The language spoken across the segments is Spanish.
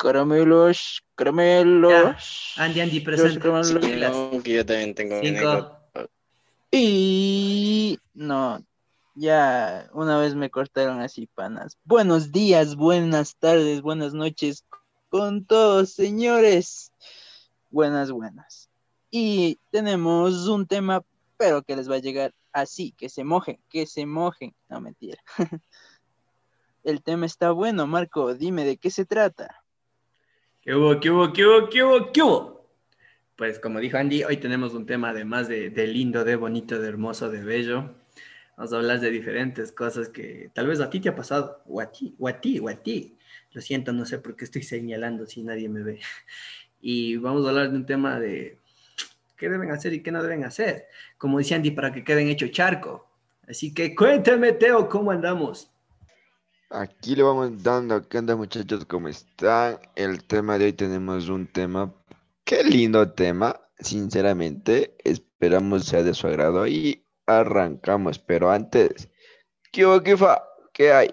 Caramelos, caramelos. Andy, Andy, Los presente. caramelos. Que yo también tengo Cinco. Y no, ya una vez me cortaron así, panas. Buenos días, buenas tardes, buenas noches con todos, señores. Buenas, buenas. Y tenemos un tema, pero que les va a llegar así, que se mojen, que se mojen. No, mentira. El tema está bueno, Marco, dime de qué se trata. ¿Qué hubo, qué hubo, qué hubo, qué hubo, qué hubo? Pues como dijo Andy, hoy tenemos un tema además de, de lindo, de bonito, de hermoso, de bello. Vamos a hablar de diferentes cosas que tal vez a ti te ha pasado, o a ti, o a ti, o a ti. Lo siento, no sé por qué estoy señalando si nadie me ve. Y vamos a hablar de un tema de qué deben hacer y qué no deben hacer. Como decía Andy, para que queden hecho charco. Así que cuéntame, Teo, ¿cómo andamos? Aquí le vamos dando, ¿qué onda muchachos? ¿Cómo están? El tema de hoy tenemos un tema, qué lindo tema, sinceramente, esperamos sea de su agrado y arrancamos, pero antes, ¿qué hubo, qué? ¿Qué hay?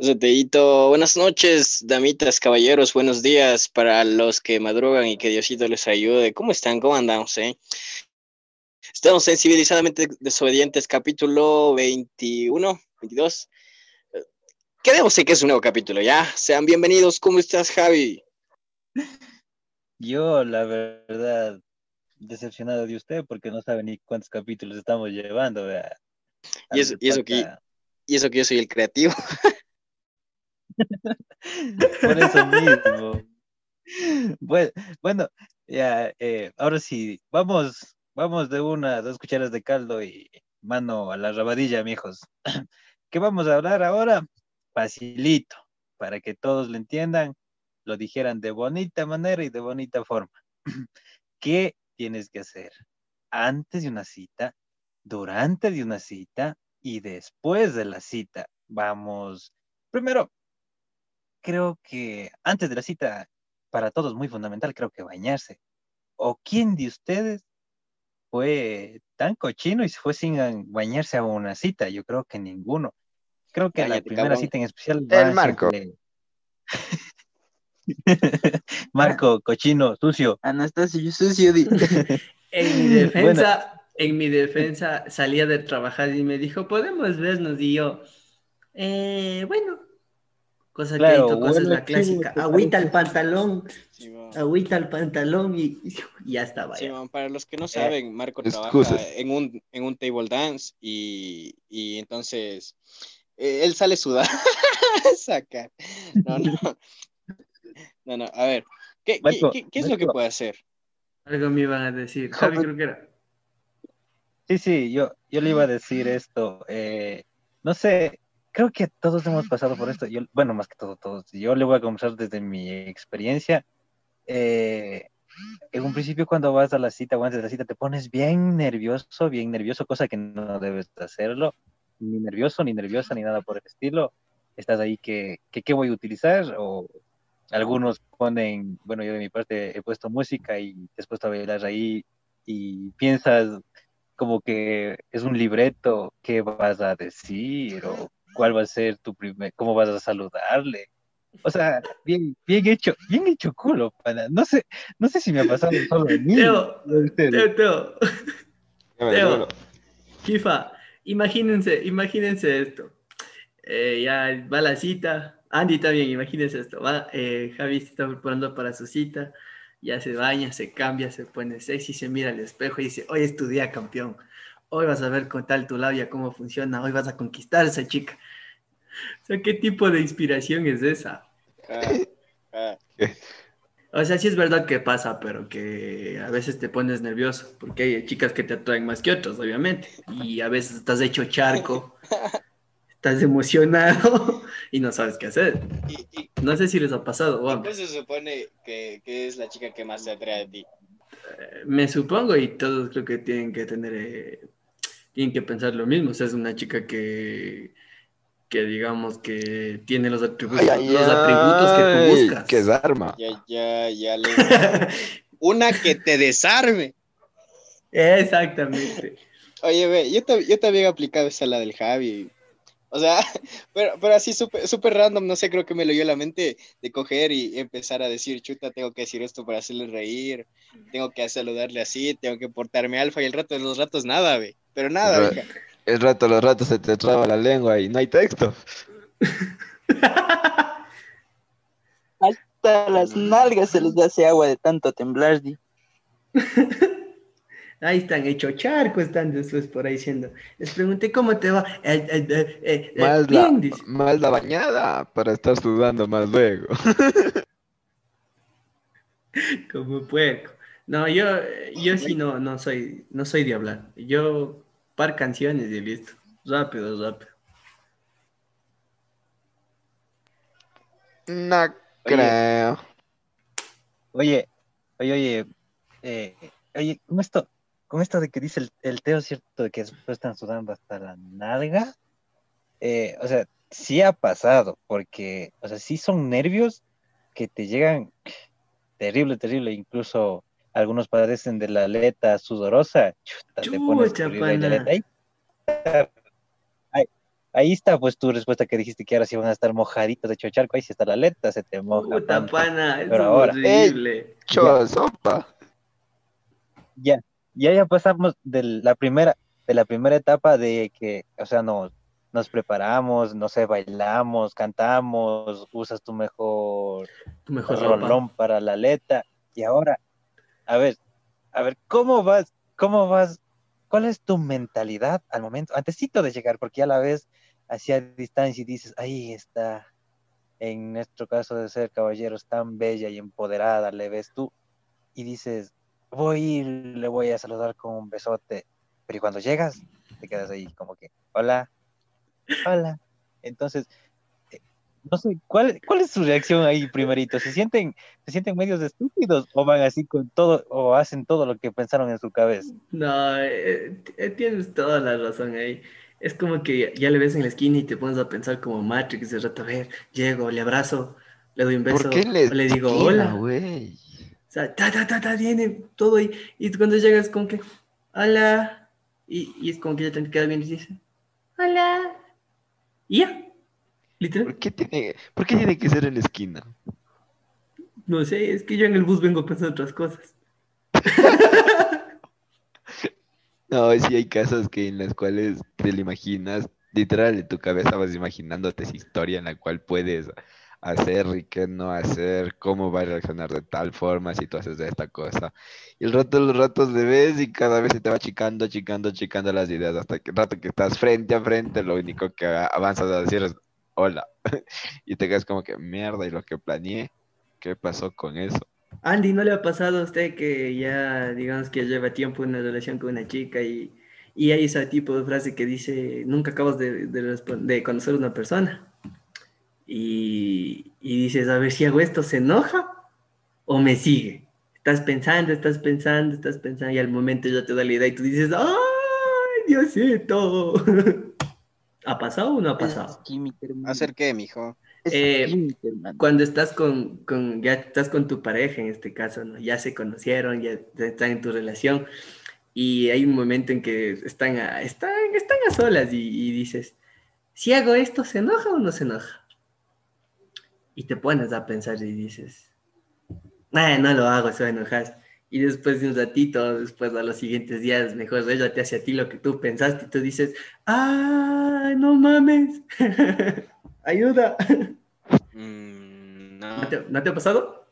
Ese Teito, buenas noches, damitas, caballeros, buenos días para los que madrugan y que Diosito les ayude. ¿Cómo están? ¿Cómo andamos, eh? Estamos en Civilizadamente Desobedientes, capítulo 21, 22. Quedemos en que es un nuevo capítulo, ¿ya? Sean bienvenidos. ¿Cómo estás, Javi? Yo, la verdad, decepcionado de usted porque no sabe ni cuántos capítulos estamos llevando. vea. Y eso- y eso que- Y eso que yo soy el creativo. Por eso mismo. Bueno, bueno ya, eh, ahora sí, vamos, vamos de una, dos cucharas de caldo y mano a la rabadilla, mijos. ¿Qué vamos a hablar ahora? Facilito, para que todos lo entiendan, lo dijeran de bonita manera y de bonita forma. ¿Qué tienes que hacer antes de una cita, durante de una cita y después de la cita? Vamos, primero, creo que antes de la cita, para todos muy fundamental, creo que bañarse. ¿O quién de ustedes fue tan cochino y se fue sin bañarse a una cita? Yo creo que ninguno. Creo que a la Cállate, primera cabrón. cita en especial El va Marco. siempre- Marco, cochino, sucio. Anastasio sucio. di- En mi defensa, en mi defensa salía de trabajar y me dijo, podemos vernos y yo, "Eh, bueno, cosa Claro, que hizo, cosa es bueno, la clásica, chivo, agüita al pantalón, agüita al pantalón y, y ya estaba. para los que no saben, Marco trabaja en un, en un table dance y, y entonces eh, él sale sudado. Saca. No, no. No, no. A ver, ¿qué, qué- Marco, qué- qué es lo que puede hacer? Algo me iban a decir, Javi creo que era. Sí, sí, yo, yo le iba a decir esto. eh, no sé, creo que todos hemos pasado por esto. Yo, bueno, más que todo, todos. Yo le voy a conversar desde mi experiencia. Eh, en un principio, cuando vas a la cita o antes de la cita, te pones bien nervioso, bien nervioso, cosa que no debes de hacerlo. Ni nervioso, ni nerviosa, ni nada por el estilo. Estás ahí que, que qué voy a utilizar o algunos ponen, bueno, yo de mi parte he puesto música y te has puesto a bailar ahí y piensas como que es un libreto, qué vas a decir o cuál va a ser tu primer, cómo vas a saludarle. O sea, bien, bien hecho, bien hecho culo, pana. No sé, no sé si me ha pasado solo a mí. Teo. Teo, Teo, Teo. Kifa, imagínense, imagínense esto. Eh, ya va la cita. Andy también, imagínense esto. Va, eh, Javi se está preparando para su cita. Ya se baña, se cambia, se pone sexy, se mira al espejo y dice, hoy es tu día, campeón. Hoy vas a ver con tal tu labia cómo funciona. Hoy vas a conquistar a esa chica. O sea, ¿qué tipo de inspiración es esa? Ah, ah, O sea, sí es verdad que pasa, pero que a veces te pones nervioso, porque hay chicas que te atraen más que otras, obviamente. Y a veces estás hecho charco, estás emocionado y no sabes qué hacer. y, y- No sé si les ha pasado, ¿y bueno, qué se supone que, que es la chica que más te atrae a ti? me supongo y todos creo que tienen que tener, eh, tienen que pensar lo mismo. O sea, es una chica que, que digamos que tiene los atributos, Ay, ay, los atributos que tú buscas. Que es arma. Ya, ya, ya le... Una que te desarme. Exactamente. Oye, ve, yo, yo también he aplicado esa la del Javi. O sea, pero, pero así súper super random, no sé, creo que me lo dio la mente de coger y empezar a decir, chuta, tengo que decir esto para hacerle reír, tengo que saludarle así, tengo que portarme alfa y el rato de los ratos nada, ve. Pero nada, El rato, los ratos se te traba la lengua y no hay texto. Hasta las nalgas se les hace agua de tanto temblar, di. Ahí están, hecho charco, están después por ahí diciendo. Les pregunté cómo te va. Eh, eh, eh, la, más la bañada para estar sudando más luego. Como puerco. No, yo, yo sí no, no soy, no soy de hablar. Yo par canciones y listo. Rápido, rápido. No creo. Oye, oye, oye, eh, oye, con esto, con esto de que dice el, el Teo, ¿cierto? De que después están sudando hasta la nalga. Eh, o sea, sí ha pasado, porque, o sea, sí son nervios que te llegan terrible, terrible. Incluso algunos padecen de la aleta sudorosa. Chuta, te pones Chucha, escribir ahí la pana. aleta. Ahí, está. Ahí- ahí está, pues tu respuesta que dijiste que ahora sí van a estar mojaditos de hecho charco. Ahí sí está la aleta, se te moja. Puta tanto. pana, eso Pero es ahora- horrible. Sopa. ya, ya ya pasamos de la primera, de la primera etapa de que, o sea, nos, nos preparamos, no sé, bailamos, cantamos, usas tu mejor Tu mejor ropa. rolón para la aleta, y ahora, a ver, a ver, ¿cómo vas? ¿Cómo vas? ¿Cuál es tu mentalidad al momento, antesito de llegar? Porque ya la ves hacia distancia y dices, ahí está, en nuestro caso de ser caballeros, tan bella y empoderada, le ves tú, y dices, voy le voy a saludar con un besote, pero cuando llegas, te quedas ahí como que, hola, hola. Entonces, no sé, ¿cuál, ¿cuál es su reacción ahí primerito? ¿Se sienten, ¿Se sienten medios estúpidos o van así con todo, o hacen todo lo que pensaron en su cabeza? No, eh, tienes toda la razón ahí. Es como que ya le ves en la esquina y te pones a pensar como Matrix de rato, a ver, llego, le abrazo, le doy un beso, ¿Por qué les o le digo esquina, hola. güey? O sea, ta, ta, ta, ta, viene todo y, y cuando llegas como que, hola, y, y es como que ya te quedas bien y dices, hola, y ya, literal. ¿Por qué tiene, por qué tiene que ser en la esquina? No sé, es que yo en el bus vengo pensando otras cosas. No, sí hay casos que en las cuales te lo imaginas, literal, en tu cabeza vas imaginándote esa historia en la cual puedes hacer y qué no hacer, cómo va a reaccionar de tal forma si tú haces de esta cosa. Y el rato, los ratos le ves y cada vez se te va achicando, achicando, achicando las ideas, hasta que el rato que estás frente a frente, lo único que avanzas a decir es hola. Y te quedas como que mierda, y lo que planeé, ¿qué pasó con eso? Andy, ¿no le ha pasado a usted que ya, digamos que lleva tiempo en una relación con una chica y, y hay ese tipo de frase que dice, nunca acabas de, conocer a una persona? Y, y dices, a ver si hago esto, ¿se enoja o me sigue? Estás pensando, estás pensando, estás pensando y al momento ya te da la idea y tú dices, ¡ay, Diosito! ¿Ha pasado o no ha pasado? ¿Hacer qué, mijo? Eh, cuando estás con, con- ya estás con tu pareja en este caso, ¿no? Ya se conocieron, ya están en tu relación y hay un momento en que están a, están, están a solas y, y dices, si hago esto, ¿se enoja o no se enoja? Y te pones a pensar y dices, "Nah, no lo hago, se va a enojar. Y después de un ratito, después a los siguientes días, mejor ella te hace a ti lo que tú pensaste y tú dices, ¡ah, no mames! ¡Ayuda! Mm, ¿No no, te, ¿no te ha pasado?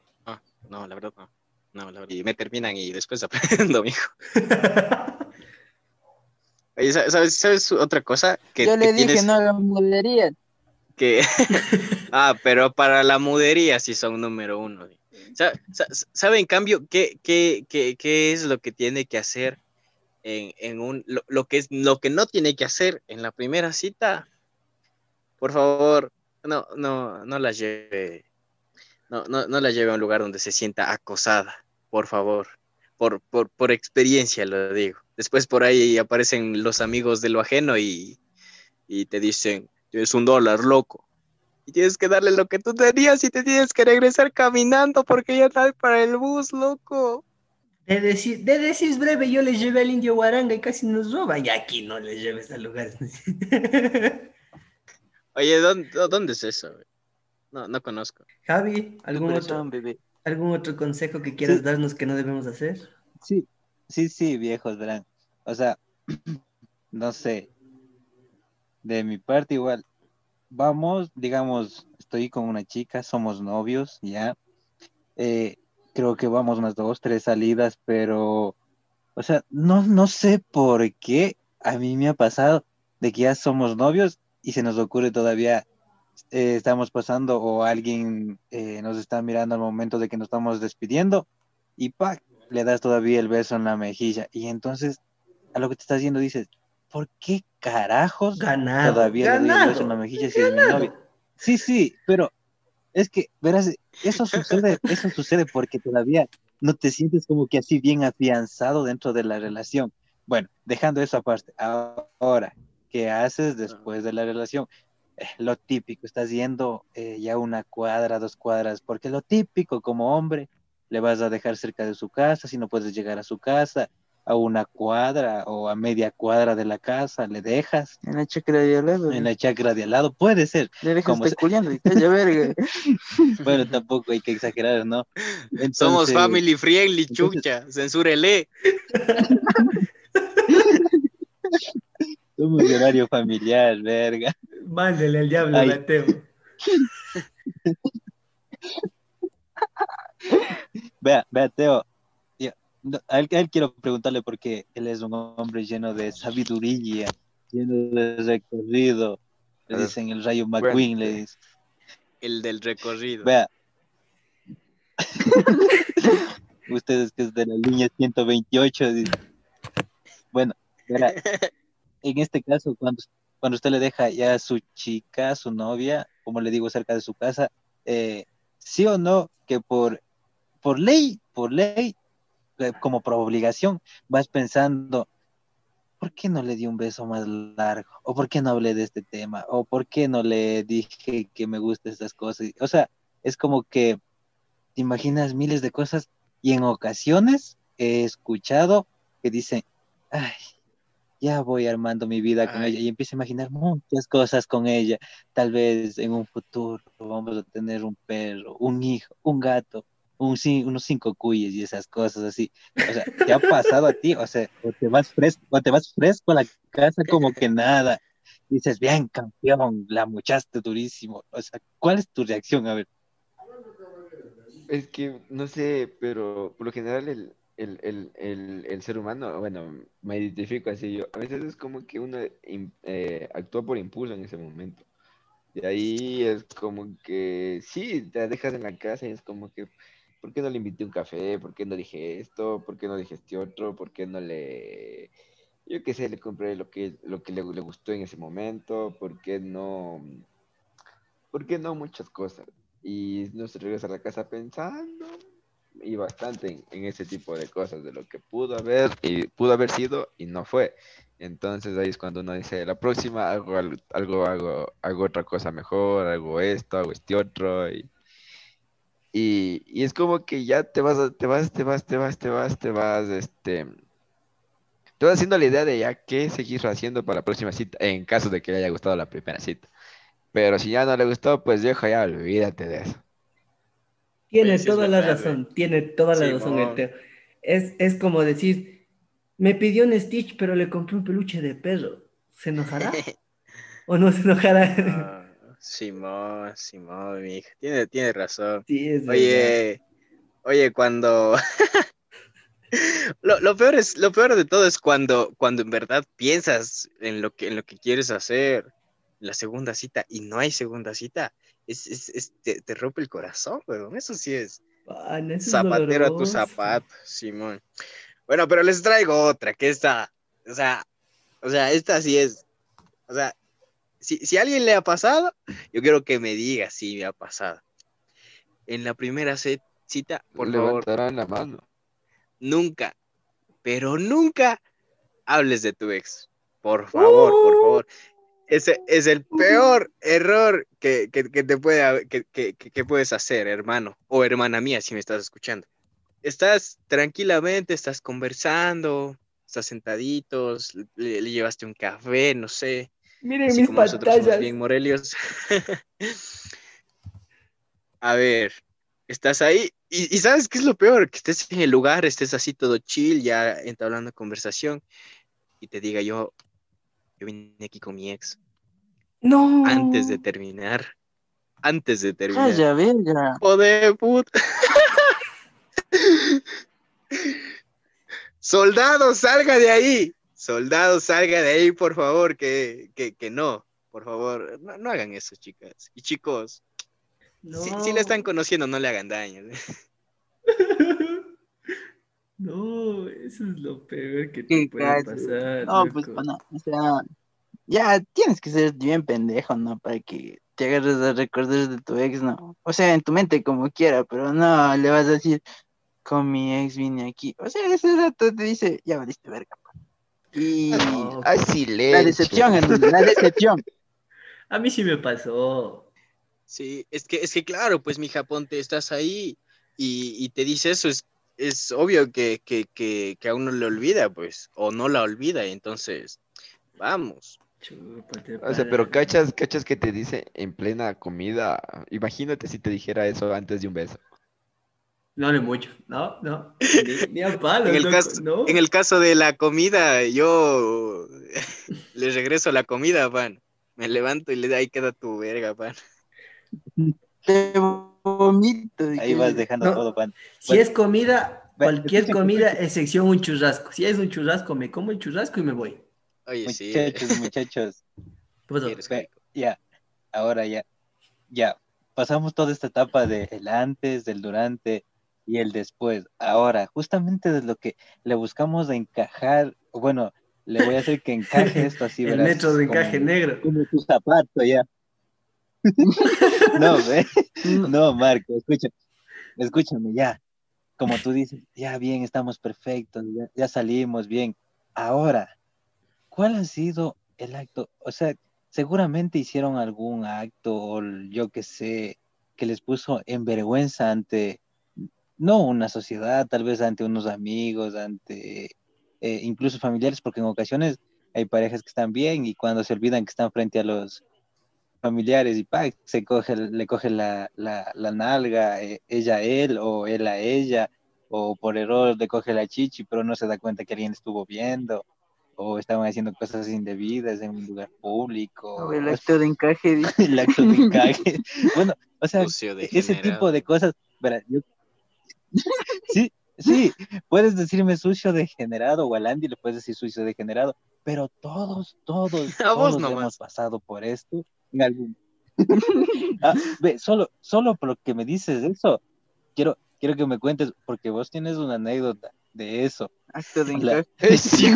no, la verdad no. No, la verdad. Y me terminan y después aprendo, mijo. Oye, ¿sabes, otra cosa? Que, Yo que le dije, tienes no hagan mulería. que... ah, pero para la mudería sí son número uno. Sa- sa- ¿Sabe, en cambio qué, qué, qué, qué es lo que tiene que hacer en, en un... Lo, lo que es, lo que no tiene que hacer en la primera cita? Por favor, no, no, no la lleve... No, no, no la lleve a un lugar donde se sienta acosada, por favor. Por, por, por experiencia lo digo. Después por ahí aparecen los amigos de lo ajeno y, y te dicen, tienes un dólar, loco. Y tienes que darle lo que tú tenías y te tienes que regresar caminando porque ya está para el bus, loco. De decir, de decir breve, yo les llevé al indio Guaranga y casi nos roban. Y aquí no les lleves al lugar. Oye, ¿dónde, dónde es eso? No, no conozco. Javi, ¿algún otro, bebé. ¿algún otro consejo que quieras Sí. darnos que no debemos hacer? Sí, sí, sí, viejos, verán. O sea, no sé. De mi parte igual. Vamos, digamos, estoy con una chica, somos novios, ya. Eh, creo que vamos unas dos, tres salidas, pero, o sea, no, no sé por qué a mí me ha pasado de que ya somos novios y se nos ocurre todavía, eh, estamos pasando o alguien eh, nos está mirando al momento de que nos estamos despidiendo y ¡pac! le das todavía el beso en la mejilla. Y entonces, a lo que te estás yendo dices, ¿por qué carajos Ganado. todavía le el beso en la ganado. mejilla si es mi novia? Sí, sí, pero es que, verás, eso sucede, eso sucede porque todavía no te sientes como que así bien afianzado dentro de la relación. Bueno, dejando eso aparte, ahora, ¿qué haces después de la relación? Eh, lo típico, estás yendo eh, ya una cuadra, dos cuadras, porque lo típico como hombre, le vas a dejar cerca de su casa, si no puedes llegar a su casa, a una cuadra o a media cuadra de la casa, le dejas En la chacra de al lado. en la chacra de al lado, puede ser. Le dejas como culiando y calla verga. Bueno, tampoco hay que exagerar, ¿no? Somos family friendly, chucha. Censúrele. Somos de horario familiar, verga. Mándele al diablo, Ay. Mateo. Vea, vea, Teo. No, a, él, a él quiero preguntarle porque él es un hombre lleno de sabiduría, lleno de recorrido. Le dicen el rayo McQueen, le cuente. dicen. El del recorrido. Vea. Ustedes que es de la línea 128. dice. Bueno, verá, en este caso, cuando, cuando usted le deja ya a su chica, a su novia, como le digo, cerca de su casa, eh, sí o no, que por, por ley, por ley, como por obligación, vas pensando, ¿por qué no le di un beso más largo? ¿O por qué no hablé de este tema? ¿O por qué no le dije que me gustan estas cosas? O sea, es como que te imaginas miles de cosas y en ocasiones he escuchado que dicen, ay, ya voy armando mi vida con ella y empiezo a imaginar muchas cosas con ella. Tal vez en un futuro vamos a tener un perro, un hijo, un gato, un, unos cinco cuyes y esas cosas así. O sea, ¿te ha pasado a ti? O sea, o te vas fresco, o te vas fresco a la casa como que nada. Dices, bien, campeón, la muchaste durísimo. O sea, ¿cuál es tu reacción? A ver. Es que, no sé, pero por lo general el, el, el, el, el ser humano, bueno, me identifico así yo. A veces es como que uno eh, actúa por impulso en ese momento. Y ahí es como que, sí, te dejas en la casa y es como que, ¿por qué no le invité un café? ¿Por qué no dije esto? ¿Por qué no dije este otro? ¿Por qué no le, yo qué sé, le compré lo que, lo que le, le gustó en ese momento? ¿Por qué no, por qué no muchas cosas? Y no se regresa a la casa pensando y bastante en, en ese tipo de cosas, de lo que pudo haber y pudo haber sido y no fue. Entonces ahí es cuando uno dice, la próxima hago algo, algo hago, hago otra cosa mejor, hago esto, hago este otro. Y, y, y es como que ya te vas, a- te vas, te vas, te vas, te vas, te vas, este, te vas haciendo la idea de ya qué seguir haciendo para la próxima cita, en caso de que le haya gustado la primera cita. Pero si ya no le gustó, pues viejo, ya olvídate de eso. Tiene Oye, sí es toda la verdad, razón, tiene toda la Sí, razón el Teo. Es, es como decir, me pidió un Stitch, pero le compré un peluche de perro. ¿Se enojará? ¿O no se enojará? Ah, Simón, Simón, mi hija. Tiene, tiene razón. sí, es verdad. Oye, oye, cuando lo, lo peor es, lo peor de todo es cuando, cuando en verdad piensas en lo que, en lo que quieres hacer, la segunda cita, y no hay segunda cita. Es, es, es- te, te rompe el corazón, weón. Eso sí es eso es zapatero a tu zapato, Simón. Bueno, pero les traigo otra, que esta, o sea, o sea, esta sí es, o sea, si, si a alguien le ha pasado, yo quiero que me diga si me ha pasado. En la primera cita, por favor, Levantarán la mano. nunca, pero nunca hables de tu ex. Por favor, por Uh. favor. Ese es el peor error que, que- que te puede, que, que- que- que puedes hacer, hermano o hermana mía, si me estás escuchando. Estás tranquilamente, estás conversando, estás sentaditos, le, le llevaste un café, no sé, Miren Así mis como nosotros somos pantallas. bien Morelios. A ver, estás ahí y, y ¿sabes qué es lo peor? Que estés en el lugar, estés así todo chill, ya entablando conversación y te diga yo, yo vine aquí con mi ex No. antes de terminar, antes de terminar. Calla, verga. Hijo de puta. Soldado, salga de ahí. Soldado, salga de ahí, por favor, que, que, que no. Por favor, no, no hagan eso, chicas. Y chicos, No. si, si le están conociendo, no le hagan daño. No, eso es lo peor que te puede pasar. No, pues, pana, o sea, ya tienes que ser bien pendejo, ¿no? Para que te agarres a recordar de tu ex, ¿no? O sea, en tu mente como quiera, pero no le vas a decir, con mi ex vine aquí. O sea, ese rato te dice, ya valiste verga. pa". Y No, Hay la decepción, la decepción. A mí sí me pasó. Sí, es que, es que claro, pues mi ponte, estás ahí y, y te dice eso, es, es obvio que, que, que, que a uno le olvida, pues, o no la olvida, y entonces, vamos. Chúpate O sea, pero cachas, cachas que te dice en plena comida. Imagínate si te dijera eso antes de un beso. No le mucho. No, no. Ni, ni a palo. En el, caso, ¿no? en el caso de la comida, yo le regreso la comida, pan. Me levanto y le ahí queda tu verga, pan. Te vomito. Ahí vas dejando No. todo, pan. Si es comida, cualquier comida, excepción un churrasco. Si es un churrasco, me como el churrasco y me voy. Oye, sí. Muchachos, muchachos. Eres Ve, rico. ya, ahora ya, ya, pasamos toda esta etapa de el antes, del durante y el después. Ahora, justamente de lo que le buscamos de encajar, bueno, le voy a hacer que encaje esto así, El verás, metro de como- encaje negro. Como tu zapato, ya. no, ve, no, Marco, escúchame, escúchame, ya. Como tú dices, ya bien, estamos perfectos, ya, ya salimos bien. Ahora, ¿cuál ha sido el acto? O sea, seguramente hicieron algún acto, o yo que sé, que les puso en vergüenza ante, no una sociedad, tal vez ante unos amigos, ante eh, incluso familiares, porque en ocasiones hay parejas que están bien y cuando se olvidan que están frente a los familiares y ¡pac! se coge, le coge la, la, la nalga, eh, ella a él o él a ella, o por error le coge la chichi, pero no se da cuenta que alguien estuvo viendo, o estaban haciendo cosas indebidas en un lugar público, O el o acto de encaje. el acto de encaje. Bueno, o sea, Sucio ese tipo de cosas, yo- sí, sí, puedes decirme sucio degenerado o al Andy le puedes decir sucio degenerado, pero todos, todos, todos hemos pasado por esto en algún. Ah, ve, solo, solo por lo que me dices eso, quiero, quiero que me cuentes, porque vos tienes una anécdota de eso. Acto de La- encaje. Sí,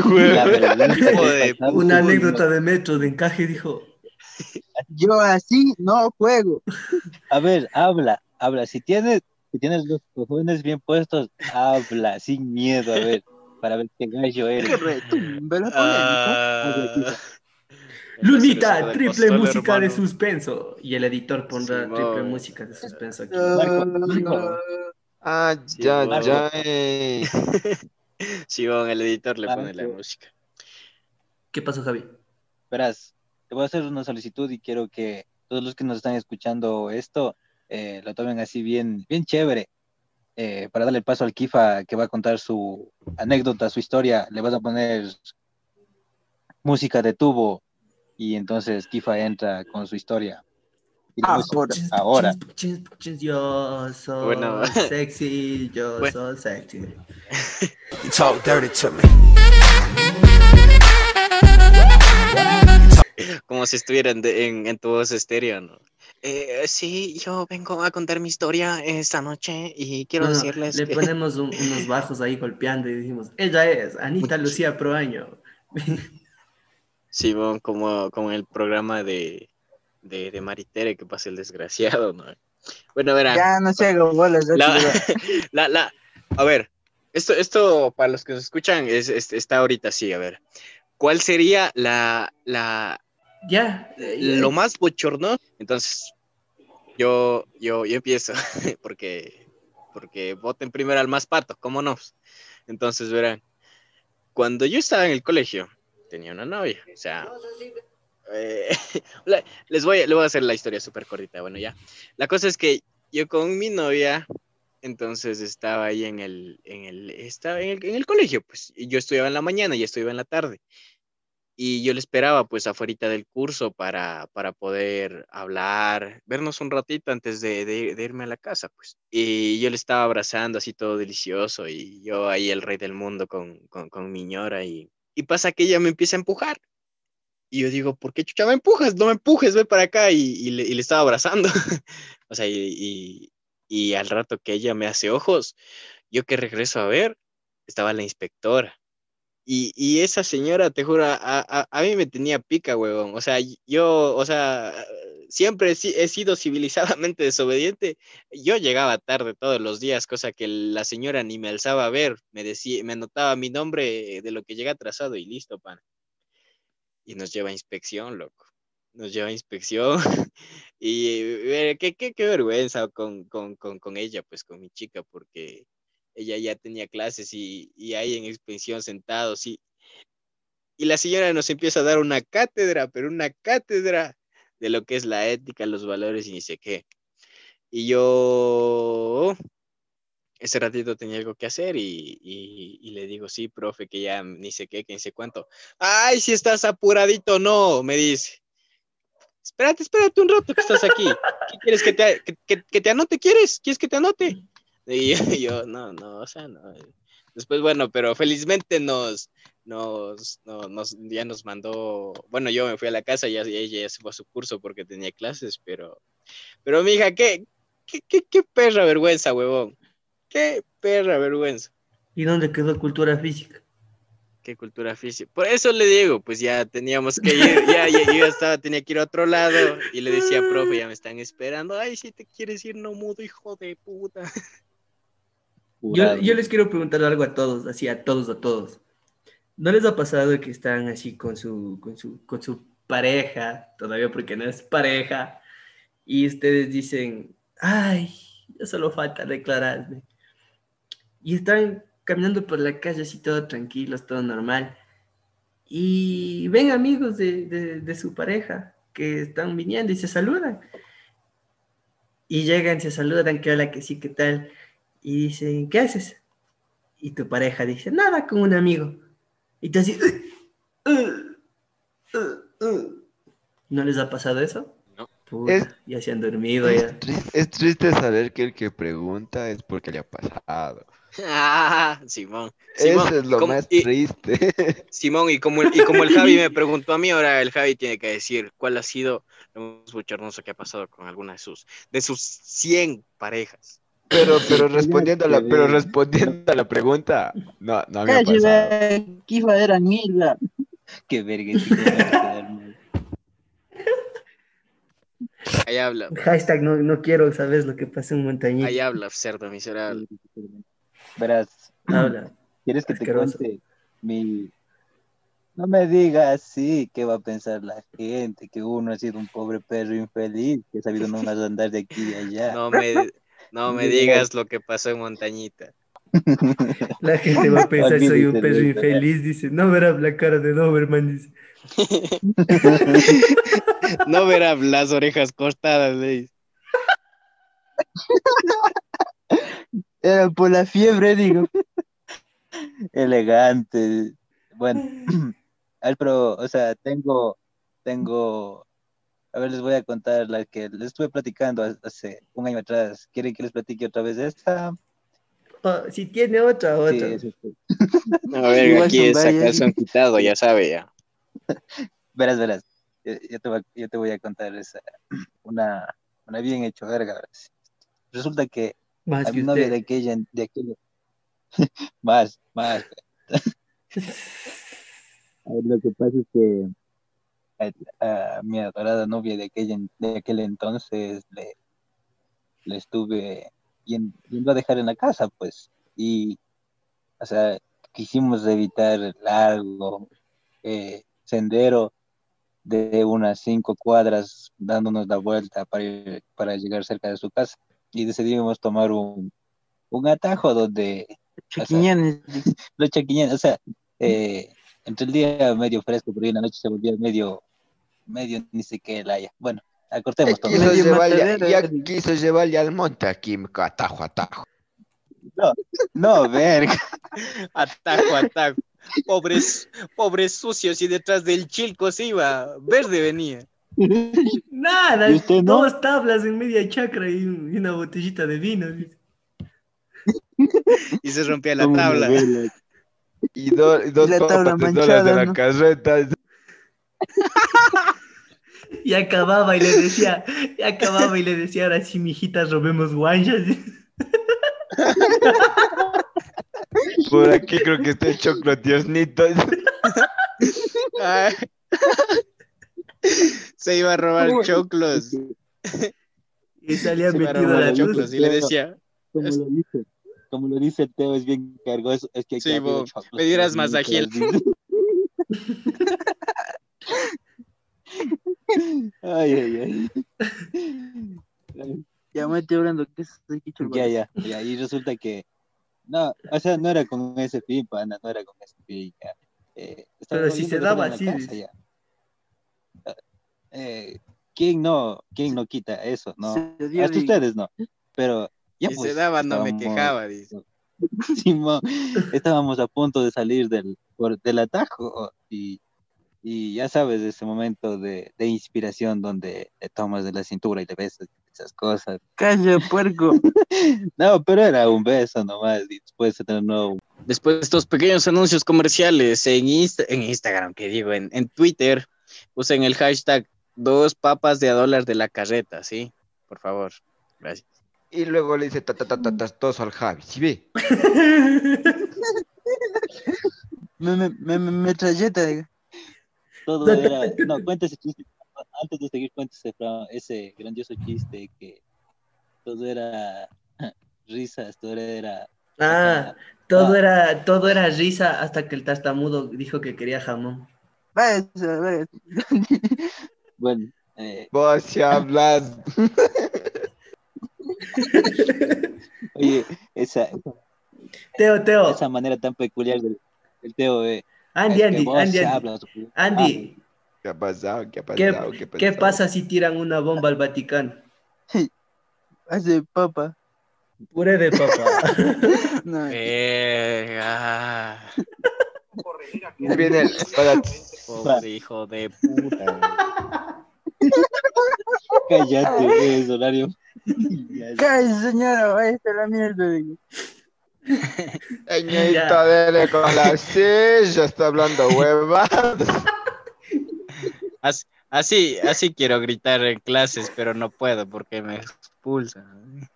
Una anécdota de metro de encaje dijo. Yo así no juego. A ver, habla, habla. Si tienes, si tienes los cojones bien puestos, habla, sin miedo, a ver, para ver qué gallo eres. Qué retumbe la polémica. Lunita, de triple música de suspenso. Y el editor pondrá triple música de suspenso aquí. Marco, Marco. Ah, Sí, ya, Marco. ya. eh. Sí, bueno, el editor le pone la música. ¿Qué pasó, Javi? Verás, te voy a hacer una solicitud y quiero que todos los que nos están escuchando esto eh, lo tomen así bien, bien chévere. Eh, para darle paso al Kifa que va a contar su anécdota, su historia, le vas a poner música de tubo y entonces Kifa entra con su historia. Y Ahora. Yo soy Bueno. sexy, yo Bueno. soy sexy. You talk dirty to me. Como si estuvieran en, en tu voz estéreo, ¿no? Eh, sí, yo vengo a contar mi historia esta noche y quiero No, no, decirles le que... ponemos un- unos bajos ahí golpeando y decimos, ella es Anita Lucía Proaño. Sí, bueno, como, como en el programa de, de, de Maritere que pasa el desgraciado, ¿no? Bueno, verán. Ya no se hago bolas. La, la, la, a ver, esto, esto para los que nos escuchan es, es- está ahorita así, a ver. ¿Cuál sería la, la, Ya, lo más bochorno? Entonces, yo, yo, yo empiezo, porque, porque voten primero al más pato, ¿cómo no? Entonces, verán, cuando yo estaba en el colegio, tenía una novia, o sea, eh, les voy, les voy a hacer la historia súper cortita. Bueno, ya. La cosa es que yo con mi novia, entonces estaba ahí en el, en el, estaba en el, en el colegio, pues. y yo estudiaba en la mañana y estudiaba en la tarde. Y yo le esperaba, pues, afuera del curso para, para poder hablar, vernos un ratito antes de, de- irme a la casa, pues. Y yo le estaba abrazando así todo delicioso y yo ahí el rey del mundo con, con, con mi ñora y, y pasa que ella me empieza a empujar. Y yo digo, ¿por qué chucha me empujas? No me empujes, ve para acá. Y, y le, y le estaba abrazando. o sea, y, y al rato que ella me hace ojos, yo que regreso a ver, estaba la inspectora. Y, esa señora, te juro, a, a, a mí me tenía pica, huevón. O sea, yo, o sea, siempre he, si- he sido civilizadamente desobediente. Yo llegaba tarde todos los días, cosa que la señora ni me alzaba a ver. Me decía, me anotaba mi nombre de lo que llega atrasado y listo, pan. Y nos lleva a inspección, loco. Nos lleva a inspección. y eh, qué, qué, qué vergüenza con, con, con, con ella, pues con mi chica, porque ella ya tenía clases y, y ahí en inspección sentados y, y la señora nos empieza a dar una cátedra, pero una cátedra de lo que es la ética, los valores y ni sé qué. Y yo ese ratito tenía algo que hacer y, y- le digo, sí, profe, que ya ni sé qué, que ni sé cuánto. Ay, si estás apuradito, no, me dice. Espérate, espérate un rato que estás aquí. ¿Qué quieres que te, que- que te anote? ¿Quieres? ¿Quieres que te anote? Y yo, yo, no, no, o sea, no. Después, bueno, pero felizmente nos, nos, no- nos, ya nos mandó, bueno, yo me fui a la casa y ella ya se fue a su curso porque tenía clases, pero, pero mija, qué, qué, qué, qué perra vergüenza, huevón. Qué perra vergüenza. ¿Y dónde quedó cultura física? Qué cultura física. Por eso le digo, pues ya teníamos que ir, ya, ya- yo ya estaba, tenía que ir a otro lado y le decía, profe, ya me están esperando. Ay, si te quieres ir, no mudo, hijo de puta. Yo, yo les quiero preguntar algo a todos, así a todos, a todos. ¿No les ha pasado que están así con su, con su, con su pareja, todavía porque no es pareja, y ustedes dicen, ay, ya solo falta declararme? Y están caminando por la calle así todo tranquilos, todo normal. Y ven amigos de, de, de su pareja que están viniendo y se saludan. Y llegan, se saludan, que hola, que sí, qué tal. Y dicen, ¿qué haces? Y tu pareja dice, nada, con un amigo. Y tú así, "Uh, uh, uh, uh". ¿no les ha pasado eso? No. Puta, Es- ya se han dormido Es, ya. tris- es triste saber que el que pregunta es porque le ha pasado. Ah, Simón. Simón, Eso es lo ¿cómo- más y- triste. Simón, y como, el, y como el Javi me preguntó a mí, ahora el Javi tiene que decir cuál ha sido lo más bochornoso que ha pasado con alguna de sus, de sus 100 parejas. Pero, pero respondiendo a la, pero respondiendo a la pregunta, no, no me ha pasado. Kifa era mierda. Qué verga, sí, que me va a quedar mal. Ahí habla, Hashtag no, no quiero, ¿sabes lo que pasa en Montañita? ahí habla, cerdo miserable. Verás, Habla. ¿quieres que te cuente mi... No me digas así, ¿qué va a pensar la gente? Que uno ha sido un pobre perro infeliz, que ha sabido nomás andar de aquí y allá. No me, no me digas lo que pasó en Montañita. La gente va a pensar soy un perro infeliz, dice. No verás la cara de Doberman, dice. No verá las orejas cortadas, le dice. Era por la fiebre, digo. Elegante. Bueno, a ver, pero, o sea, tengo, tengo, a ver, les voy a contar la que les estuve platicando hace un año atrás. ¿Quieren que les platique otra vez esta? Oh, si tiene otra, Sí, otra. es este. A ver, Igual aquí es acá son quitado, ya sabe, ya. Verás, verás. Yo, yo te voy, a- yo te voy a contar esa, una, una bien hecho verga. verás. Resulta que Más a que mi novia de usted. aquella, de aquella, más, más. A ver, lo que pasa es que a, a mi adorada novia de, aquella, de aquel entonces le, le estuve yen- yendo a dejar en la casa, pues, y, o sea, quisimos evitar el largo eh, sendero de unas cinco cuadras dándonos la vuelta para, ir- para llegar cerca de su casa, y decidimos tomar un, un atajo donde Chiquiñanes. los chaquiñanes, o sea, eh, entre el día medio fresco, pero en la noche se volvía medio, medio ni sé qué la haya. Bueno, acortemos todo. Quiso llevarle, ya eh. quiso llevarle al monte aquí, atajo, atajo. No, verga. Atajo, atajo. Pobres, pobres sucios y detrás del chilco se iba. Verde venía. Nada, ¿Y usted no? dos tablas en media chacra y, un- y una botellita de vino. Y se rompía la tabla. Y, do- y dos la tabla papas de la ¿no? carreta. Y acababa y le decía, y acababa y le decía, ahora sí, mijita, robemos guanchas. Por aquí creo que está el choclo tiernito. Se iba a robar choclos. Y salía Se a metido robar la luz. choclos y le decía, Como lo dice, como lo dice el Teo, es bien cargoso. Es que hay que Sí, bo, me dieras por más dentro, ágil. dice. Ay, ay, ay. Ya me estoy hablando que chaval. Ya, ya, ya. Y resulta que. No, o sea, no era con ese fin, pana, no era con ese fin. Ya. Eh, Pero si se daba así, casa, dice. ya. Eh, ¿quién no, quién no quita eso? No, hasta de- ustedes no. Pero ya y pues, se daba, no me quejaba, dice. Simón, estábamos a punto de salir del, por- del atajo y, y ya sabes, ese momento de, de inspiración donde te tomas de la cintura y te besas esas cosas. Calla, puerco. No, pero era un beso nomás y después se tornó Después de estos pequeños anuncios comerciales en, Insta- en Instagram, que digo, en, en Twitter, usen el hashtag dos papas de a dólar de la carreta, ¿sí? Por favor. Gracias. Y luego le dice ta ta ta ta tastoso al Javi. ¿Sí ve? Me, me, me, me, metralleta, diga. Todo era, no, cuenta ese chiste, antes de seguir cuenta ese, grandioso chiste que todo era risas, todo era Ah, todo Ah. era, todo era risa hasta que el tartamudo dijo que quería jamón. Bueno, eh, Vos si hablas. oye, esa, Teo, Teo, esa manera tan peculiar del, del Teo, eh, Andy, Andy, Andy, Andy, hablas, Andy, ¿Qué ha pasado? ¿Qué ha ¿qué, pasado? ¿Qué, qué pasado? pasa si tiran una bomba al Vaticano? Hace papa. Puré de papa. No, Eh, ah, Viene el pobre hijo de puta. cállate, es horario. Ya, Cállese, señora, váyase a la mierda. Señorita, dele con la silla, está hablando huevadas. As- Así, así quiero gritar en clases, pero no puedo porque me expulsan.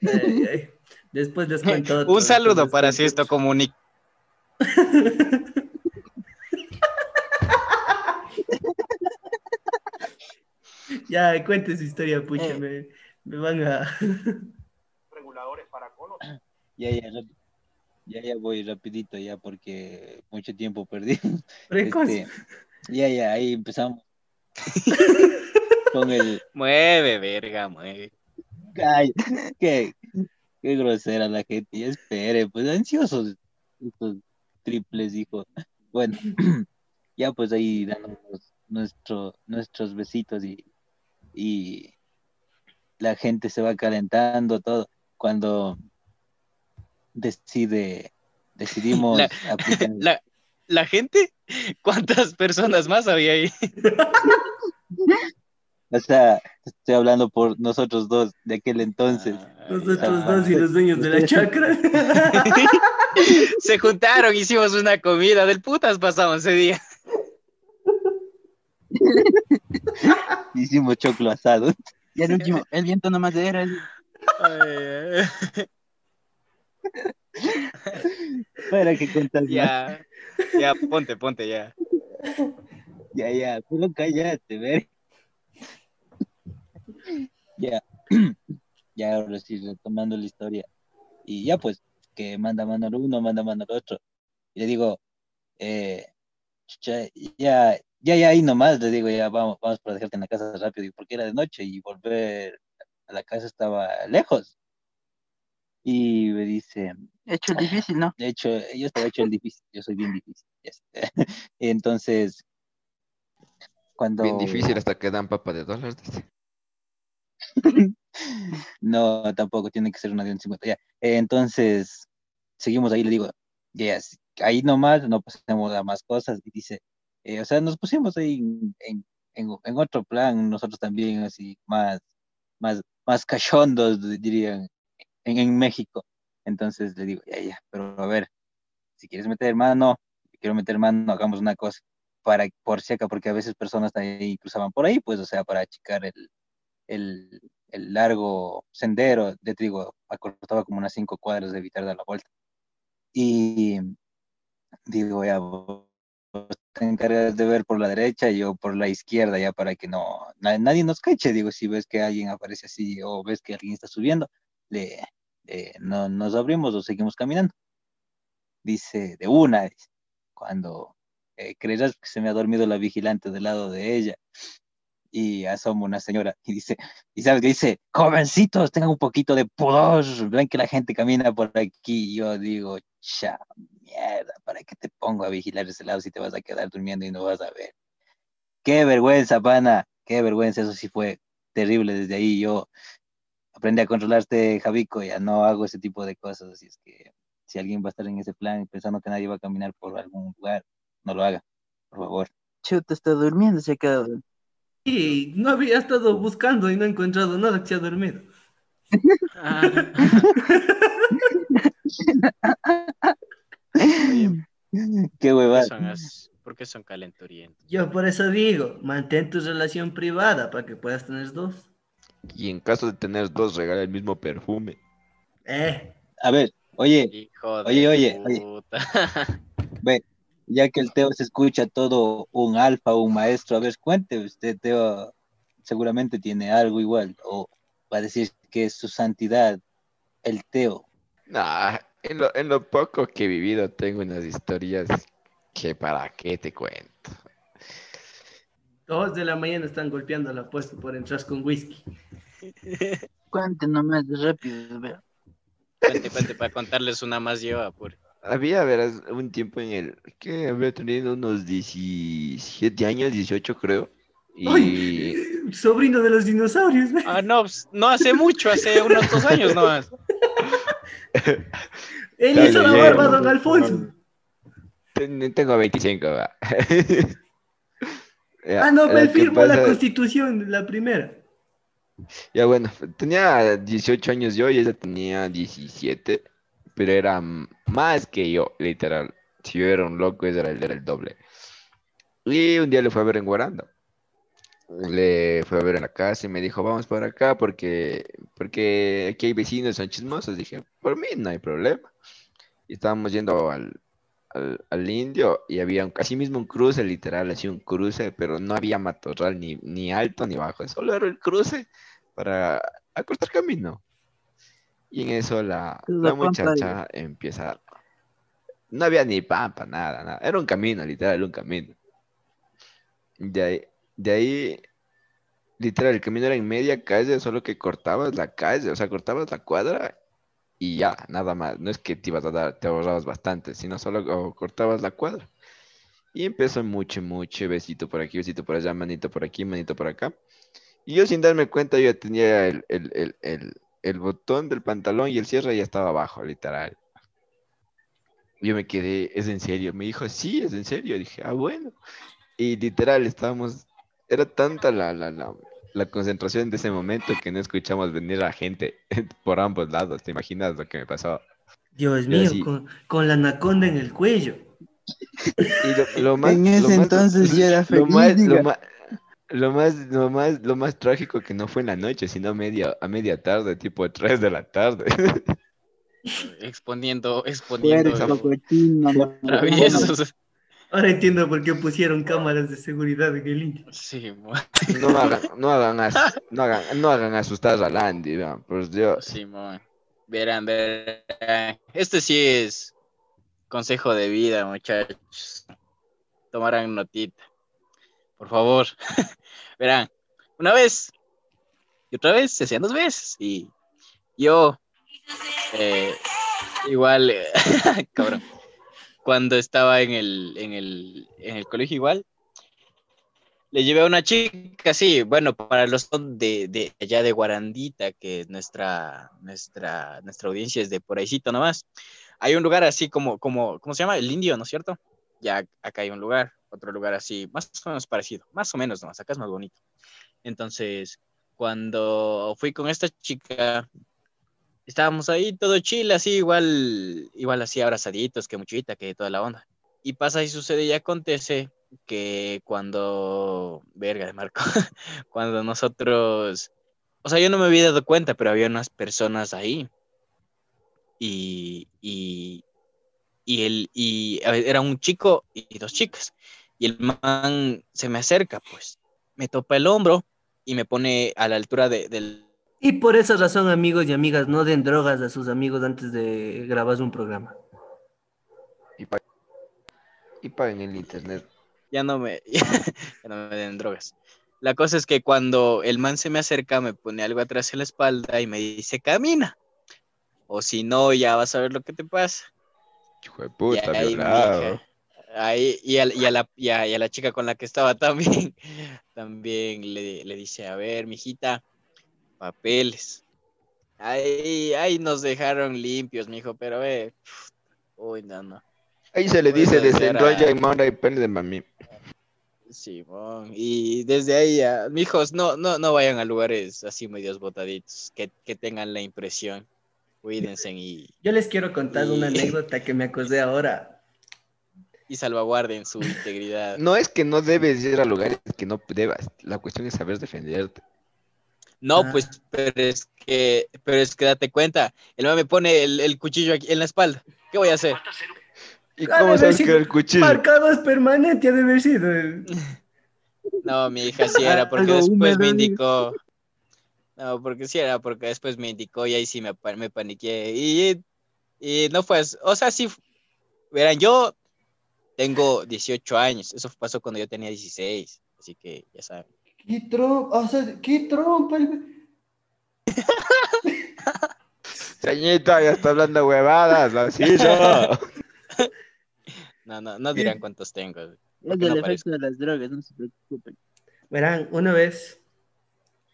Ay, ay. Después les cuento otro, Un saludo para si esto comunica. Ya, cuente su historia, pucha, Eh. me, me van a... ya, ya, ya, ya voy rapidito ya porque mucho tiempo perdí. Precoz. Este, ya, ya, ahí empezamos con el, Mueve, verga, mueve. Ay, qué, qué grosera la gente. Ya espere, pues ansiosos estos triples, hijo. Bueno, ya pues ahí dándonos nuestro, nuestros besitos y, y la gente se va calentando todo. Cuando decide, decidimos La- aplicar. La, la gente, ¿cuántas personas más había ahí? O sea, estoy hablando por nosotros dos de aquel entonces. Nosotros Ah, dos y los dueños de la chacra. Se juntaron, hicimos una comida del putas pasamos ese día. Hicimos choclo asado. Y al último, el viento nomás era. así. Para que contas más. ya, ya, ponte, ponte ya. Ya, ya, pero cállate, ver. Ya, ya, ahora sí, retomando la historia. Y ya, pues, que manda mano al uno, manda mano al otro. Y le digo, eh, ya, ya, ya, ahí nomás, le digo, ya, vamos, vamos para dejarte en la casa rápido, porque era de noche y volver a la casa estaba lejos. Y me dice, Hecho el difícil, ¿no? de hecho, yo estaba hecho el difícil, yo soy bien difícil. Entonces, cuando... Bien difícil hasta que dan papa de dólares. dice. No, tampoco, tiene que ser una de un 50. Ya. Entonces, seguimos ahí, le digo, ya, sí, ahí nomás, no pasemos a más cosas. Y dice, eh, o sea, nos pusimos ahí en, en, en- en otro plan, nosotros también, así, más, más, más cachondos, dirían, en, en México. Entonces le digo, ya, ya, pero a ver, si quieres meter mano, quiero meter mano, hagamos una cosa, para, por acaso, porque a veces personas ahí cruzaban por ahí, pues, o sea, para achicar el, el, el largo sendero, de te digo, acortaba como unas cinco cuadras de evitar dar la vuelta. Y digo, ya, vos te encargas de ver por la derecha y yo por la izquierda, ya para que no, na- nadie nos cache, digo, si ves que alguien aparece así o ves que alguien está subiendo, no, nos abrimos o seguimos caminando. Dice, de una, cuando eh, creerás que se me ha dormido la vigilante del lado de ella y asoma una señora y dice, y sabes que dice, jovencitos, tengan un poquito de pudor, ven que la gente camina por aquí. Yo digo, cha, mierda, ¿para qué te pongo a vigilar ese lado si te vas a quedar durmiendo y no vas a ver? Qué vergüenza, pana, qué vergüenza, eso sí fue terrible desde ahí. Yo aprendí a controlarte, Javico, ya no hago ese tipo de cosas, así es que si alguien va a estar en ese plan pensando que nadie va a caminar por algún lugar, no lo haga, por favor. Chuta, está durmiendo, se ha quedado. Y no había estado buscando y no he encontrado nada que se ha dormido. Ah, Qué ¿por, huevada. qué son as- por qué son calenturientos? Yo por eso digo, mantén tu relación privada para que puedas tener dos. Y en caso de tener dos, regala el mismo perfume. Eh, A ver, oye, Hijo de Oye, oye, oye. ve, ya que el Teo se escucha todo un alfa, un maestro, a ver, cuente usted, Teo, seguramente tiene algo igual, o va a decir que es su santidad, el Teo. Nah, en lo, en lo poco que he vivido tengo unas historias que para qué te cuento. dos de la mañana están golpeando la puerta por entrar con whisky. Cuente nomás rápido, vea. Cuente, cuente, para contarles una más yo, apure. Había, verás, un tiempo en el que había tenido unos 17 años, 18 creo. Y ¡Ay! Sobrino de los dinosaurios. Ah, no, pues, no hace mucho, hace unos dos años nomás. Él hizo la barba, don Alfonso. ten- tengo 25, va. Ya, Ah, no, eh, él ¿qué firmó la constitución, la primera. Ya bueno, tenía 18 años yo y ella tenía 17, pero era más que yo, literal. Si yo era un loco, ella era, era el doble. Y un día le fue a ver en Guaranda. Le fue a ver en la casa y me dijo, vamos por acá porque, porque aquí hay vecinos, son chismosos. Dije, por mí no hay problema. Y estábamos yendo al, al, al indio y había un, casi mismo un cruce, literal, así un cruce, pero no había matorral ni, ni alto ni bajo, solo era el cruce para acortar camino. Y en eso la, La muchacha empieza. No había ni pampa, nada, nada. Era un camino, literal, un camino. De ahí, de ahí, literal, el camino era en media calle, solo que cortabas la calle, o sea, cortabas la cuadra y ya, nada más. No es que te ibas a dar, te ahorrabas bastante, sino solo cortabas la cuadra. Y empezó mucho, mucho, besito por aquí, besito por allá, manito por aquí, manito por acá. Y yo sin darme cuenta, yo ya tenía el, el, el, el botón del pantalón y el cierre ya estaba abajo, literal. Yo me quedé, ¿es en serio? Me dijo, sí, es en serio. Dije, ah, bueno. Y literal, estábamos, era tanta la, la, la, la concentración de ese momento que no escuchamos venir a gente por ambos lados. ¿Te imaginas lo que me pasó? Dios mío, así- con, con la anaconda en el cuello. Y lo, lo más, En lo ese más- entonces yo era lo feliz, más, lo más, lo más, lo más, lo más trágico que no fue en la noche, sino media, a media tarde, tipo 3 de la tarde. Exponiendo, exponiendo cochino, traviesos. Ahora entiendo por qué pusieron cámaras de seguridad en el. Sí, mo- No hagan, no hagan, as- no hagan, no hagan asustar a Landy, vean, por Dios. sí, mo. Verán, verán. Este sí es consejo de vida, muchachos. Tomarán notita. Por favor. Verán, una vez y otra vez se hacían dos veces. Y yo, eh, igual, cabrón, cuando estaba en el, en el, en el colegio igual, Le llevé a una chica, sí, bueno, para los de, de allá de Guarandita, que nuestra, nuestra, nuestra audiencia es de por ahícito nomás. Hay un lugar así como, como, ¿cómo se llama? El Indio, ¿no es cierto? Ya acá hay un lugar, otro lugar así, más o menos parecido, más o menos nomás, acá es más bonito. Entonces, cuando fui con esta chica, estábamos ahí todo chill, así igual, igual así abrazaditos, que muchita, que toda la onda. Y pasa y sucede y acontece que cuando, verga de Marco, cuando nosotros, o sea, yo no me había dado cuenta, pero había unas personas ahí. Y, y, y, él, y era un chico y dos chicas. Y el man se me acerca, pues, me topa el hombro y me pone a la altura de- del, Y por esa razón, amigos y amigas, no den drogas a sus amigos antes de grabar un programa. Y, pa- y paguen el internet. ya no me, ya no me den drogas. La cosa es que cuando el man se me acerca, me pone algo atrás en la espalda y me dice, camina. O si no, ya vas a ver lo que te pasa. Hijo de Y puta, ahí, violado. ahí- y, a, y a la, y a- y a la chica con la que estaba también, también le, le dice, a ver, mijita, papeles. Ahí, ahí nos dejaron limpios, mijo, pero eh, uy, no, no. Ahí se le dice desenrolla y manda y pende de mami. Simón, y desde ahí, ya, mijos, no, no, no vayan a lugares así medios botaditos, que, que tengan la impresión. Cuídense y, Yo les quiero contar una anécdota que me acordé ahora. y salvaguarden su integridad. No es que no debes ir a lugares que no debas. La cuestión es saber defenderte. No, Ah. pues, pero es que, pero es que date cuenta, el man me pone el, el cuchillo aquí en la espalda. ¿Qué voy a hacer? ¿Y Ha cómo sabes que el cuchillo? Marcado es permanente, ha de haber sido. No, mi hija sí era porque después me indicó. No, porque sí era porque después me indicó y ahí sí me, me paniqué. Y, y no fue, o sea, sí, verán, yo tengo 18 años, eso pasó cuando yo tenía 16, así que ya saben. ¿Qué trompa? O sea, ¿qué trompa? Señita, ya está hablando huevadas, así yo. No, no, no dirán cuántos tengo. Es del no efecto de las drogas, no se preocupen. Verán, una vez,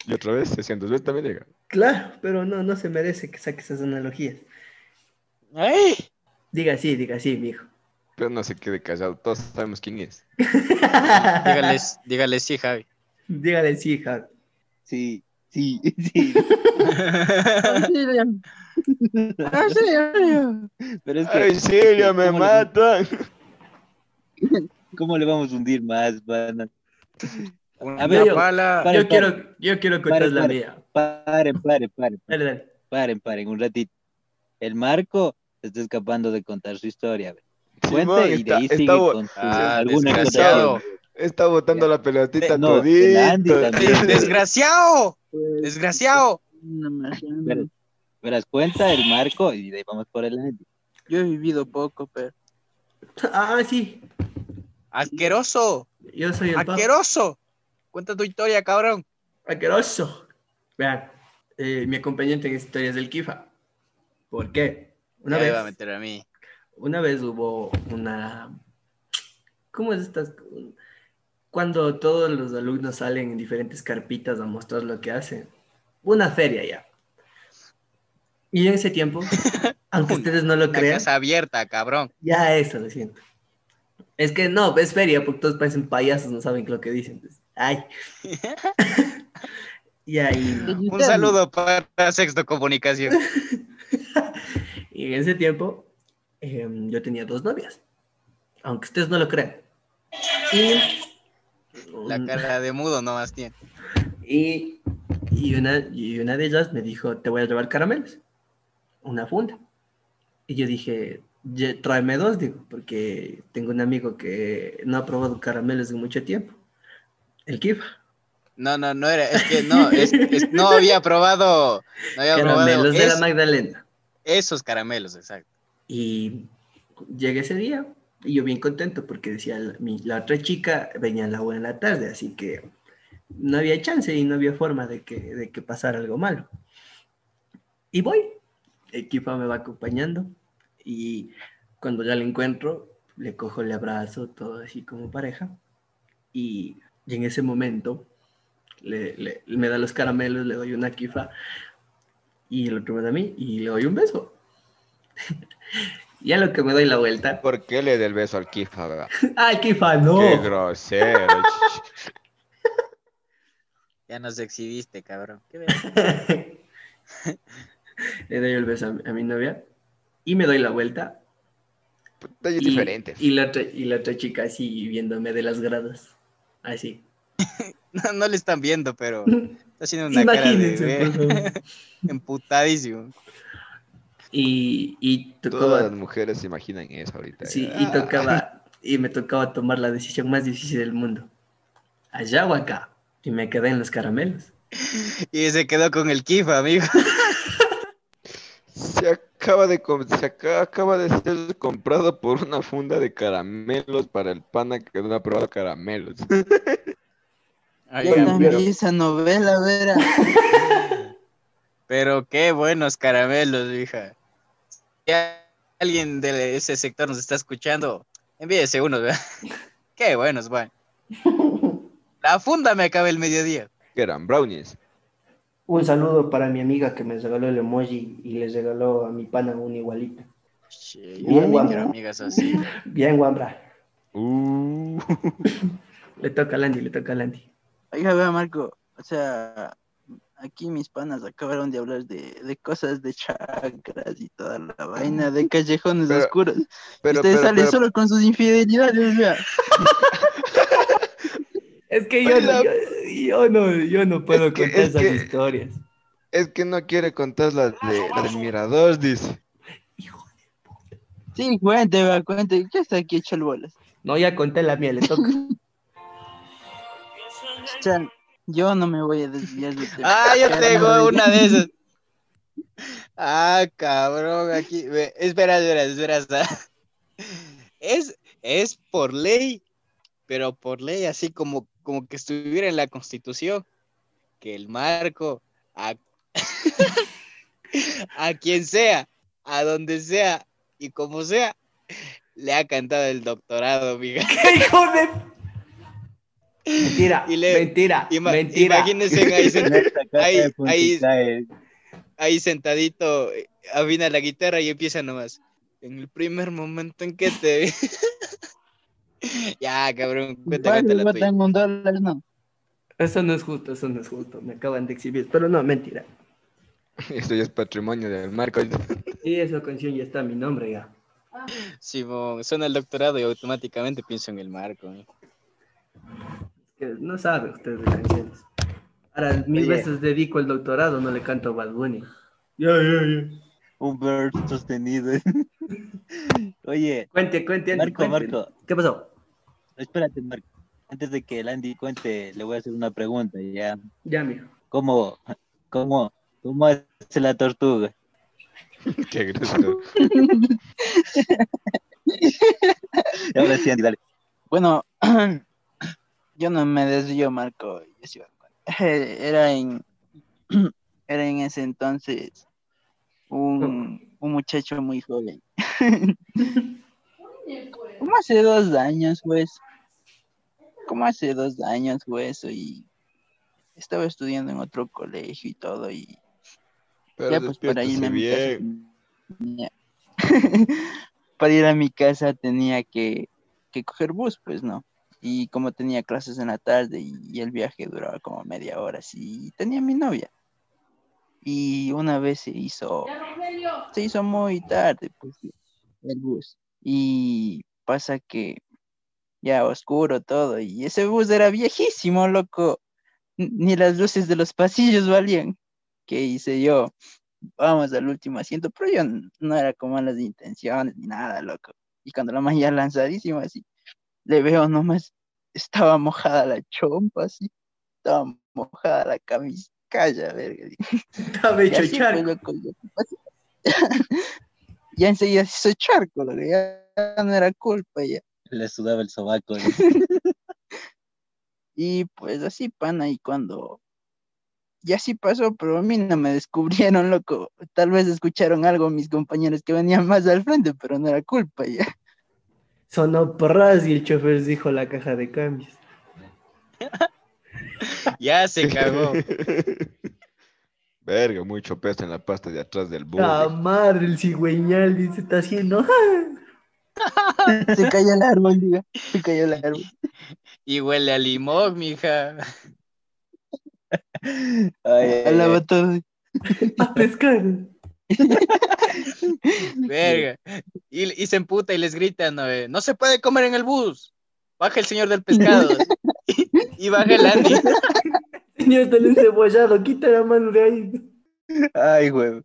Y otra vez, 600 veces también diga. claro, pero no, no se merece que saque esas analogías. ¡Ay! Diga sí, diga sí, mijo. Pero no se quede callado, todos sabemos quién es. Dígales, dígales sí, Javi. Dígale sí, Javi. Sí, sí, sí. Auxilio. Auxilio. Pero es que, ¡Ay, Silvia, me ¿cómo le- matan! ¿Cómo le vamos a hundir más, pana? Una A ver, yo- pala. Pare, Yo pare. quiero, yo quiero contar la mía. Paren, paren, paren, Dale, dale. paren, paren, un ratito. El Marco está escapando de contar su historia. Cuente y de está- ahí sigue está con su- Ah, alguna cosa. desgraciado. Está botando la pelotita No, también. ¡Desgraciado! ¡Desgraciado! Verás, verás, cuenta el Marco y de ahí vamos por el Andy. Yo he vivido poco, pero Ah, sí. ¡Asqueroso! Yo soy el. ¡Asqueroso! Cuenta tu historia, cabrón. Asqueroso. Vean, eh, mi acompañante en historias del Kifa. ¿Por qué? Una Ya me vez, iba a meter a mí. una vez hubo una. ¿Cómo es estas? Cuando todos los alumnos salen en diferentes carpitas a mostrar lo que hacen. Una feria ya. Y en ese tiempo, aunque ustedes no lo crean, casa abierta, cabrón. ya eso lo siento. Es que no, es feria porque todos parecen payasos, no saben lo que dicen. pues. Ay. y ahí. no. Un saludo para Sexto Comunicación. Y en ese tiempo em, yo tenía dos novias, aunque ustedes no lo crean. Y, La un- cara de mudo nomás tiene. y, y una, y una de ellas me dijo, te voy a llevar caramelos, una funda. Y yo dije, "Ye- tráeme dos, digo, porque tengo un amigo que no ha probado caramelos en mucho tiempo. El Kifa. No, no, no era, es que no, es, es- no había probado, no había probado Caramelos de la es- Magdalena. esos caramelos, exacto. Y llegué ese día y yo bien contento porque decía, la, mi- otra chica venía a la una en la tarde, así que no había chance y no había forma de que, de que pasara algo malo. Y voy, el me va acompañando y cuando ya le encuentro, le cojo, le abrazo, todo así como pareja. Y Y en ese momento le, le- me da los caramelos, le doy una kifa y el otro me da a mí y le doy un beso. y a lo que me doy la vuelta, ¿Por qué le da el beso al Kifa, verdad? ¡ay, kifa, no! Qué grosero. Ya nos exhibiste, cabrón. ¿Qué le doy el beso a, mi- a mi novia y me doy la vuelta Detalles y, diferentes. y la otra, y la otra chica así viéndome de las gradas, así. No, no le están viendo, pero está haciendo una Imagínense, cara de emputadísimo. Y, y Todas tocaba, las mujeres se imaginan eso ahorita. sí, y Ah, tocaba, y me tocaba tomar la decisión más difícil del mundo. Allá o acá. Y me quedé en los caramelos. Y se quedó con el kifa, amigo. Se acaba de se aca- acaba de ser comprado por una funda de caramelos para el pana que no ha probado caramelos. Yo también vi esa novela, Vera. Pero qué buenos caramelos, hija. Si alguien de ese sector nos está escuchando, envíese unos, ¿verdad? Qué buenos, Juan. La funda me acaba el mediodía. Que eran brownies. Un saludo para mi amiga que me regaló el emoji y le regaló a mi pana un igualito. Che, Bien, quiero amigas así. Bien, Wambra. Uh, Le toca a Landy, le toca a Landy. Oiga, vea, Marco, o sea, aquí mis panas acabaron de hablar de, de cosas de chakras y toda la vaina, de callejones Pero- oscuros. pero, Ustedes pero, salen pero- solo con sus infidelidades, vea. Es que yo, no, yo, yo no, yo no puedo Es que- contar es esas que- historias. es que no quiere contar la, de, la del mirador, dice. Sí, cuente, vea, cuente. ¿Qué está aquí hecho el bolas? No, ya conté la mía, le toca. Yo no me voy a desviar del tema. Ah, yo tengo no, una de esas. Ah, cabrón, aquí. espera, espera. espera. Es, es por ley, pero por ley, así como, como que estuviera en la constitución, que el marco a, a quien sea, a donde sea y como sea, le ha cantado el doctorado, amiga. ¡Qué hijo de... Mentira, Y le- mentira, Ima- mentira. Imagínense ahí, ahí, ahí, sentadito, afina la guitarra y empieza nomás. En el primer momento en que te vi. ya, cabrón, cuenta, la tuya. en un dólar, no. Eso no es justo, eso no es justo. Me acaban de exhibir, pero no, mentira. Esto ya es patrimonio del marco. Y esa canción ya está a mi nombre ya. Simón, suena el doctorado y automáticamente pienso en el marco. ¿eh? Que no sabe usted de canciones. Ahora, mil Oye. veces dedico el doctorado, no le canto a Bad Bunny. Ya, ya, ya. Un verb sostenido. Oye, Cuente, cuente, Andy, Marco, cuente. Marco, ¿Qué pasó? espérate, Marco. Antes de que el Andy cuente, le voy a hacer una pregunta. ¿ya? Ya, mijo. ¿Cómo, cómo, cómo hace la tortuga? Qué grosero. Ahora sí, Andy, dale. Bueno, yo no me desvío, Marco. Era en, era en ese entonces un, un muchacho muy joven. Como hace dos años, pues. Como hace dos años fue eso y estaba estudiando en otro colegio y todo y Pero ya pues para irme a despiértese mi casa bien. tenía- para ir a mi casa tenía que, que coger bus, pues no. Y como tenía clases en la tarde y, el viaje duraba como media hora, sí, tenía mi novia. Y una vez se hizo, se hizo muy tarde, pues, el bus. Y pasa que ya oscuro todo, y ese bus era viejísimo, loco. Ni las luces de los pasillos valían. ¿Qué hice yo? Vamos al último asiento, pero yo no era con malas intenciones ni nada, loco. Y cuando la magia lanzadísima, así, le veo nomás, estaba mojada la chompa, así, estaba mojada la camisa, calla, verga. Estaba hecho charco. ya enseguida se hizo charco, ya no era culpa, ya. Le sudaba el sobaco. ¿no? Y pues así, pana, y cuando ya sí pasó, pero a mí no me descubrieron, loco. Tal vez escucharon algo mis compañeros que venían más al frente, pero no era culpa ya. Sonó porras y el chofer dijo la caja de cambios. Ya se cagó. Verga, mucho peso en la pasta de atrás del La burro. madre, el cigüeñal dice, está haciendo. Se cayó el árbol, diga. Se cayó el árbol. Y huele a limón, mija. Ay, ay. todo. A pescar. Verga. Y, y se emputa y les grita, no, eh, no se puede comer en el bus. Baja el señor del pescado. y baja el Andy. Señor, está encebollado, quita la mano de ahí. Ay, güey.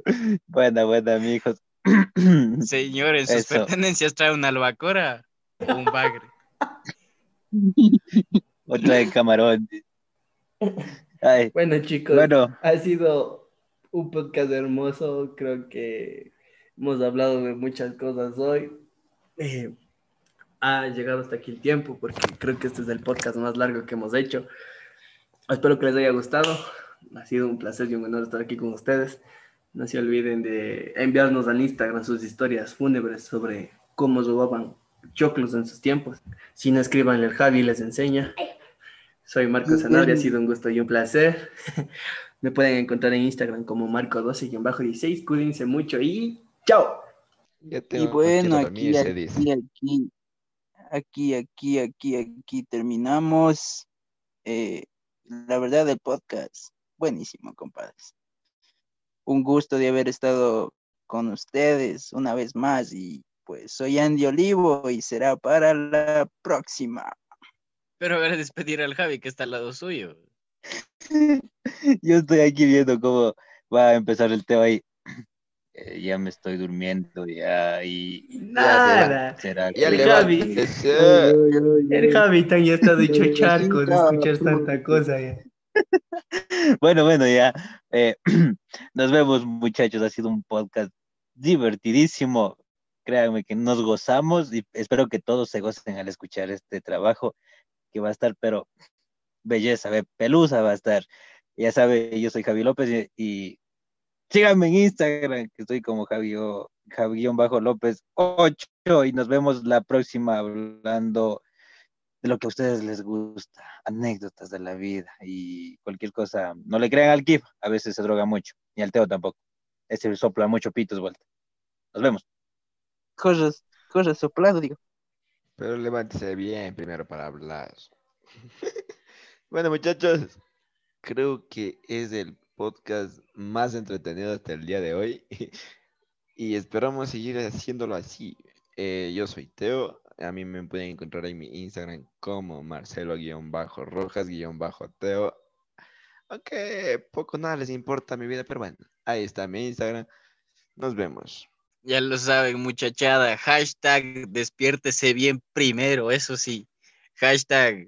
Buena, buena, mijos. Señor, en sus Eso. pertenencias trae una albacora o un bagre. Otra de camarón. Ay, Bueno, chicos, bueno, ha sido un podcast hermoso. Creo que hemos hablado de muchas cosas hoy. Eh, ha llegado hasta aquí el tiempo porque creo que este es el podcast más largo que hemos hecho. Espero que les haya gustado. Ha sido un placer y un honor estar aquí con ustedes. No se olviden de enviarnos al Instagram sus historias fúnebres sobre cómo robaban choclos en sus tiempos. Si no escriban el Javi les enseña. Soy Marco Sanabria, ha sido un gusto y un placer. Me pueden encontrar en Instagram como Marco12-16. Cuídense mucho y ¡chao! Y bueno, aquí, se dice. aquí, aquí, aquí, aquí, aquí, aquí terminamos. Eh, la verdad del podcast, buenísimo, compadres. Un gusto de haber estado con ustedes una vez más y pues soy Andy Olivo y será para la próxima. Pero a ver, despedir al Javi que está al lado suyo. yo estoy aquí viendo cómo va a empezar el tema y eh, ya me estoy durmiendo ya y ya Nada. será, será Ya El Javi. El Javi tan ya está dicho charco de escuchar tanta cosa ya. Bueno, bueno, ya. eh, nos vemos, muchachos. Ha sido un podcast divertidísimo. Créanme que nos gozamos y espero que todos se gocen al escuchar este trabajo que va a estar, pero belleza, ve, pelusa va a estar. Ya sabe, yo soy Javi López y, y síganme en Instagram, que estoy como Javio, Javi-López 8 y nos vemos la próxima hablando de lo que a ustedes les gusta, anécdotas de la vida y cualquier cosa. No le crean al Kif, a veces se droga mucho, ni al Teo tampoco. Ese sopla mucho pitos, vuelta. Nos vemos. Cosas, cosas soplado, digo. Pero levántese bien primero para hablar. bueno, muchachos, creo que es el podcast más entretenido hasta el día de hoy. y esperamos seguir haciéndolo así. Eh, yo soy Teo. A mí me pueden encontrar en mi Instagram como Marcelo-Rojas-Teo. Aunque poco nada les importa mi vida, pero bueno, ahí está mi Instagram. Nos vemos. Ya lo saben, muchachada. Hashtag despiértese bien primero, eso sí. Hashtag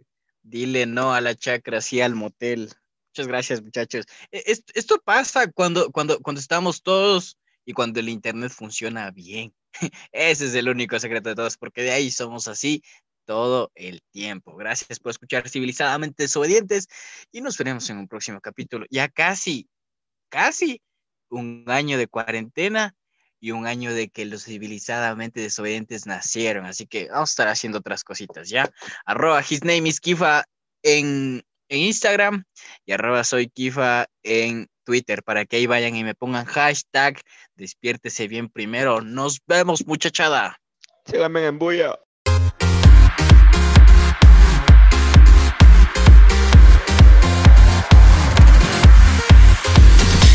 dile no a la chacra, sí al motel. Muchas gracias, muchachos. E- es- Esto pasa cuando, cuando, cuando estamos todos y cuando el internet funciona bien. Ese es el único secreto de todos, porque de ahí somos así todo el tiempo. Gracias por escuchar civilizadamente desobedientes y nos veremos en un próximo capítulo. Ya casi, casi un año de cuarentena y un año de que los civilizadamente desobedientes nacieron. Así que vamos a estar haciendo otras cositas, ¿ya? Arroba his name is Kifa en, en Instagram y arroba soy Kifa en Twitter para que ahí vayan y me pongan hashtag despiértese bien primero. Nos vemos, muchachada. Síganme en Bulla.